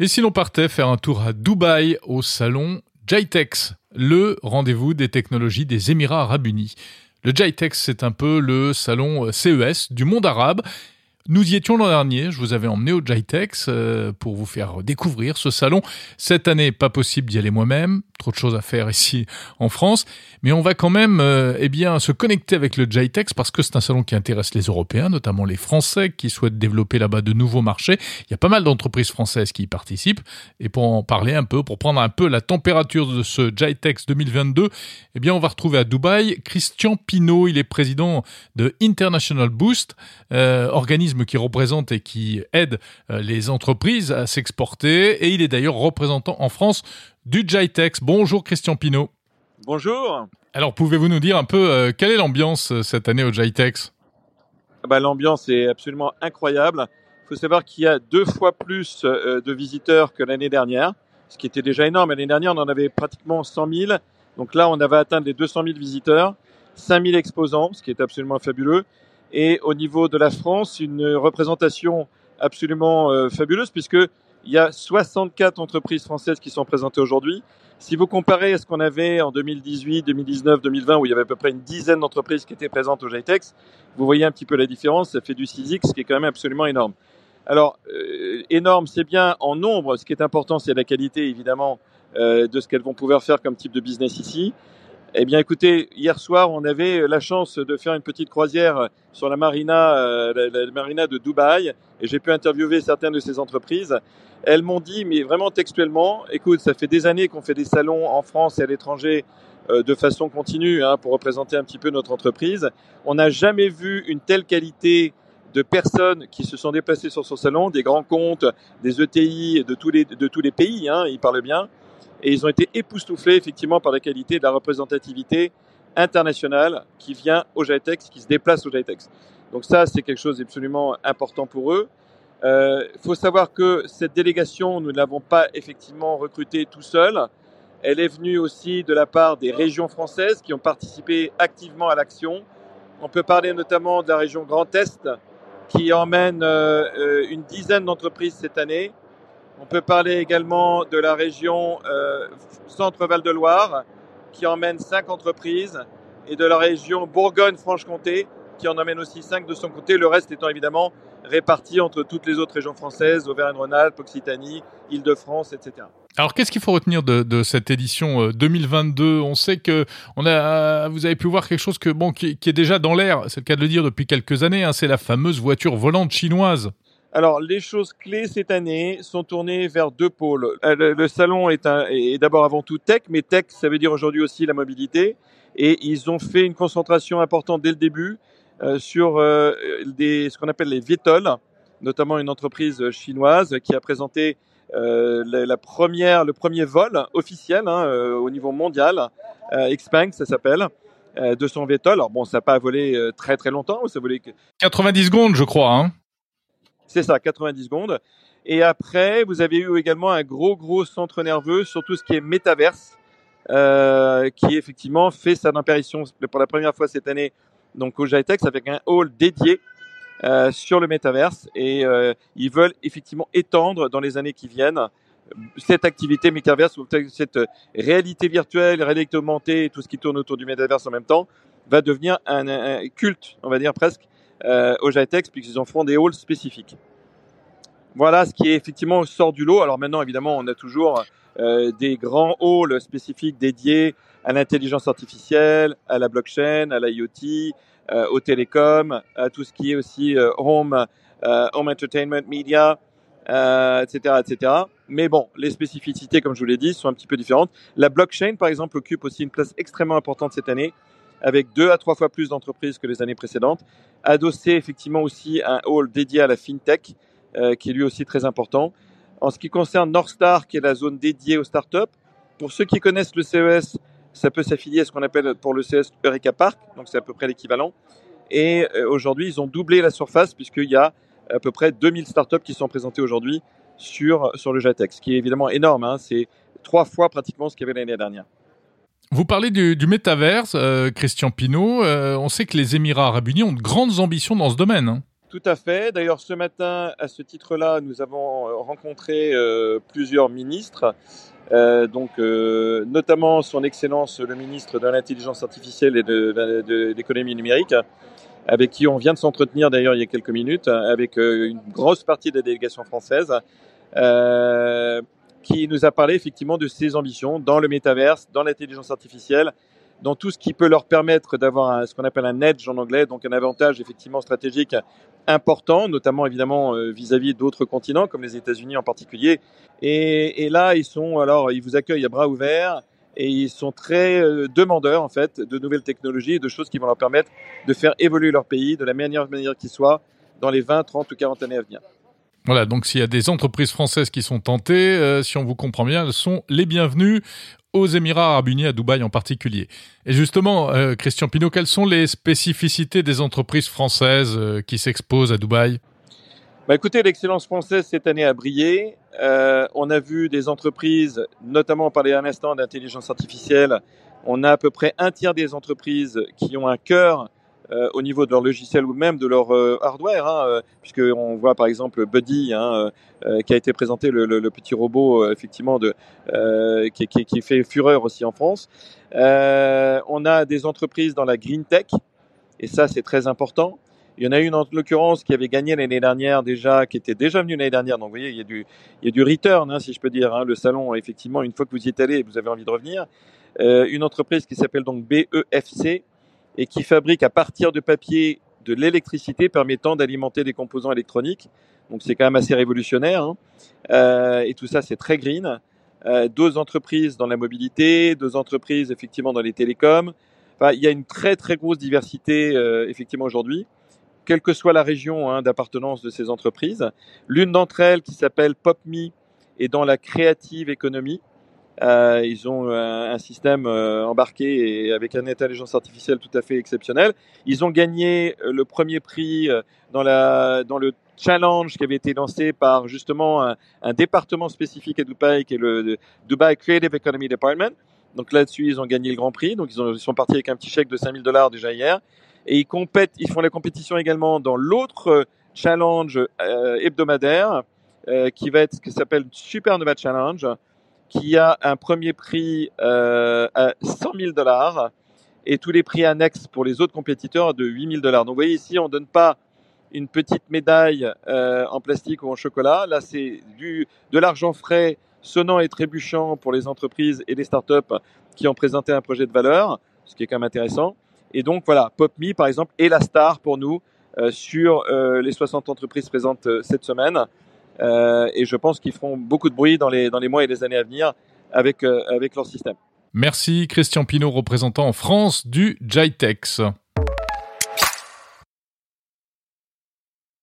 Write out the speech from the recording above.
Et si l'on partait faire un tour à Dubaï au salon JITEX, le rendez-vous des technologies des Émirats arabes unis. Le JITEX, c'est un peu le salon CES du monde arabe. Nous y étions l'an dernier, je vous avais emmené au JITEX euh, pour vous faire découvrir ce salon. Cette année, pas possible d'y aller moi-même, trop de choses à faire ici en France, mais on va quand même euh, eh bien se connecter avec le JITEX parce que c'est un salon qui intéresse les Européens, notamment les Français qui souhaitent développer là-bas de nouveaux marchés. Il y a pas mal d'entreprises françaises qui y participent. Et pour en parler un peu, pour prendre un peu la température de ce JITEX 2022, eh bien on va retrouver à Dubaï Christian Pinault, il est président de International Boost, euh, organisme qui représente et qui aide euh, les entreprises à s'exporter. Et il est d'ailleurs représentant en France du Jitex. Bonjour Christian Pinault. Bonjour. Alors pouvez-vous nous dire un peu euh, quelle est l'ambiance euh, cette année au Jitex? Ah bah, L'ambiance est absolument incroyable. Il faut savoir qu'il y a deux fois plus de visiteurs que l'année dernière, ce qui était déjà énorme. L'année dernière, on en avait pratiquement 100 000. Donc là, on avait atteint les 200 000 visiteurs, 5 000 exposants, ce qui est absolument fabuleux et au niveau de la France, une représentation absolument euh, fabuleuse puisque il y a 64 entreprises françaises qui sont présentées aujourd'hui. Si vous comparez à ce qu'on avait en 2018, 2019, 2020, où il y avait à peu près une dizaine d'entreprises qui étaient présentes au GITEX, vous voyez un petit peu la différence. Ça fait du 6X, ce qui est quand même absolument énorme. Alors, euh, énorme, c'est bien en nombre. Ce qui est important, c'est la qualité, évidemment, euh, de ce qu'elles vont pouvoir faire comme type de business ici. Eh bien, écoutez, hier soir, on avait la chance de faire une petite croisière sur la marina, euh, la, marina de Dubaï, et j'ai pu interviewer certaines de ces entreprises. Elles m'ont dit, mais vraiment textuellement, écoute, ça fait des années qu'on fait des salons en France et à l'étranger euh, de façon continue hein, pour représenter un petit peu notre entreprise. On n'a jamais vu une telle qualité de personnes qui se sont déplacées sur ce salon, des grands comptes, des ETI de tous les, de tous les pays, hein, ils parlent bien et ils ont été époustouflés effectivement par la qualité de la représentativité internationale qui vient au GITEX, qui se déplace au GITEX. Donc ça, c'est quelque chose d'absolument important pour eux. Il euh, faut savoir que cette délégation, nous ne l'avons pas effectivement recrutée tout seul. Elle est venue aussi de la part des régions françaises qui ont participé activement à l'action. On peut parler notamment de la région Grand Est qui emmène euh, euh une dizaine d'entreprises cette année on peut parler également de la région euh, Centre-Val de Loire, qui emmène cinq entreprises, et de la région Bourgogne-Franche-Comté, qui en emmène aussi cinq de son côté, le reste étant évidemment réparti entre toutes les autres régions françaises, Auvergne-Rhône-Alpes, Occitanie, Île-de-France, etc. Alors, qu'est-ce qu'il faut retenir de, cette édition 2022 euh, On sait que on a, vous avez pu voir quelque chose que bon, qui, est déjà dans l'air. C'est le cas de le dire depuis quelques années. Hein, c'est la fameuse voiture volante chinoise. Alors, les choses clés cette année sont tournées vers deux pôles. Euh, le, salon est, est d'abord avant tout tech, mais tech, ça veut dire aujourd'hui aussi la mobilité. Et ils ont fait une concentration importante dès le début euh, sur euh, des, ce qu'on appelle les VTOL, notamment une entreprise chinoise qui a présenté euh, la, première, le premier vol officiel hein, au niveau mondial, Xpeng, ça s'appelle de son VTOL. Alors bon, ça n'a pas volé très très longtemps, ça volé 90 secondes, je crois. Hein c'est ça, 90 secondes. Et après, vous avez eu également un gros, gros centre nerveux sur tout ce qui est métaverse, euh, qui effectivement fait sa apparition pour la première fois cette année donc au GITEX avec un hall dédié euh, sur le métaverse. Et euh, ils veulent effectivement étendre dans les années qui viennent cette activité métaverse, cette réalité virtuelle, réalité augmentée tout ce qui tourne autour du métaverse en même temps, va devenir un culte, on va dire presque, euh, au GITEX puisqu'ils en font des halls spécifiques. Voilà ce qui est effectivement sort du lot. Alors maintenant, évidemment, on a toujours euh, des grands halls spécifiques dédiés à l'intelligence artificielle, à la blockchain, à l'IoT, euh, aux télécoms, à tout ce qui est aussi euh, home, euh, home entertainment, media, etc., etc. Mais bon, les spécificités, comme je vous l'ai dit, sont un petit peu différentes. La blockchain, par exemple, occupe aussi une place extrêmement importante cette année avec deux à trois fois plus d'entreprises que les années précédentes. Adossé effectivement aussi un hall dédié à la fintech, euh, qui est lui aussi très important. En ce qui concerne Northstar, qui est la zone dédiée aux startups, pour ceux qui connaissent le CES, ça peut s'affilier à ce qu'on appelle pour le CES Eureka Park, donc c'est à peu près l'équivalent. Et euh, aujourd'hui, ils ont doublé la surface puisqu'il y a à peu près 2000 startups qui sont présentées aujourd'hui sur, sur le JATEX, ce qui est évidemment énorme. Hein, c'est trois fois pratiquement ce qu'il y avait l'année dernière. Vous parlez du, du métaverse, euh, Christian Pinault. Euh, on sait que les Émirats arabes unis ont de grandes ambitions dans ce domaine. Hein. Tout à fait. D'ailleurs, ce matin, à ce titre-là, nous avons rencontré plusieurs ministres, donc notamment Son Excellence le ministre de l'Intelligence artificielle et de l'économie numérique, avec qui on vient de s'entretenir d'ailleurs il y a quelques minutes, avec euh, une grosse partie de la délégation française, euh, qui nous a parlé effectivement de ses ambitions dans le métaverse, dans l'intelligence artificielle, dans tout ce qui peut leur permettre d'avoir ce qu'on appelle un edge en anglais, donc un avantage effectivement stratégique important, notamment évidemment euh, vis-à-vis d'autres continents comme les États-Unis en particulier. Et, et, là, ils sont alors, ils vous accueillent à bras ouverts et ils sont très euh, demandeurs en fait de nouvelles technologies de choses qui vont leur permettre de faire évoluer leur pays de la meilleure manière qui soit dans les 20, 30 ou 40 années à venir. Voilà, donc s'il y a des entreprises françaises qui sont tentées, euh, si on vous comprend bien, elles sont les bienvenues aux Émirats arabes unis, à Dubaï en particulier. Et justement, euh, Christian Pinault, quelles sont les spécificités des entreprises françaises qui s'exposent à Dubaï? Bah écoutez, l'excellence française cette année a brillé. Euh, on a vu des entreprises, notamment parler un instant d'intelligence artificielle. On a à peu près un tiers des entreprises qui ont un cœur euh, au niveau de leur logiciel ou même de leur euh, hardware, hein, euh, puisque on voit par exemple Buddy, hein, euh, qui a été présenté le, le, le petit robot effectivement de qui, qui, qui, fait fureur aussi en France. on a des entreprises dans la green tech, et ça c'est très important. Il y en a une en l'occurrence qui avait gagné l'année dernière déjà, qui était déjà venue l'année dernière. Donc vous voyez, il y a du, il y a du return, hein, si je peux dire. Hein. Le salon, effectivement, une fois que vous y êtes allé, vous avez envie de revenir. Euh, une entreprise qui s'appelle donc BEFC et qui fabrique à partir de papier de l'électricité permettant d'alimenter des composants électroniques. Donc c'est quand même assez révolutionnaire. Hein. Euh, et tout ça, c'est très green. Euh, deux entreprises dans la mobilité, deux entreprises effectivement dans les télécoms. Enfin, il y a une très très grosse diversité euh, effectivement aujourd'hui quelle que soit la région hein, d'appartenance de ces entreprises. L'une d'entre elles, qui s'appelle PopMe, est dans la créative économie. Euh, ils ont un, un système euh, embarqué et avec une intelligence artificielle tout à fait exceptionnelle. Ils ont gagné euh, le premier prix euh, dans, la, dans le challenge qui avait été lancé par justement un, un département spécifique à Dubaï, qui est le, Dubai Creative Economy Department. Donc là-dessus, ils ont gagné le Grand Prix. Donc ils, ont, ils sont partis avec un petit chèque de 5000 dollars déjà hier et ils compètent, ils font la compétition également dans l'autre challenge euh, hebdomadaire euh, qui va être ce qui s'appelle Supernova Challenge, qui a un premier prix euh, à 100 000 dollars et tous les prix annexes pour les autres compétiteurs de 8 000 dollars. Donc vous voyez ici, on donne pas une petite médaille euh, en plastique ou en chocolat. Là, c'est du de l'argent frais, sonnant et trébuchant pour les entreprises et les startups qui ont présenté un projet de valeur, ce qui est quand même intéressant. Et donc voilà, PopMe par exemple est la star pour nous euh, sur euh, les 60 entreprises présentes euh, cette semaine. Euh, et je pense qu'ils feront beaucoup de bruit dans les, dans les mois et les années à venir avec, euh, avec leur système. Merci Christian Pinault, représentant en France du Jitex.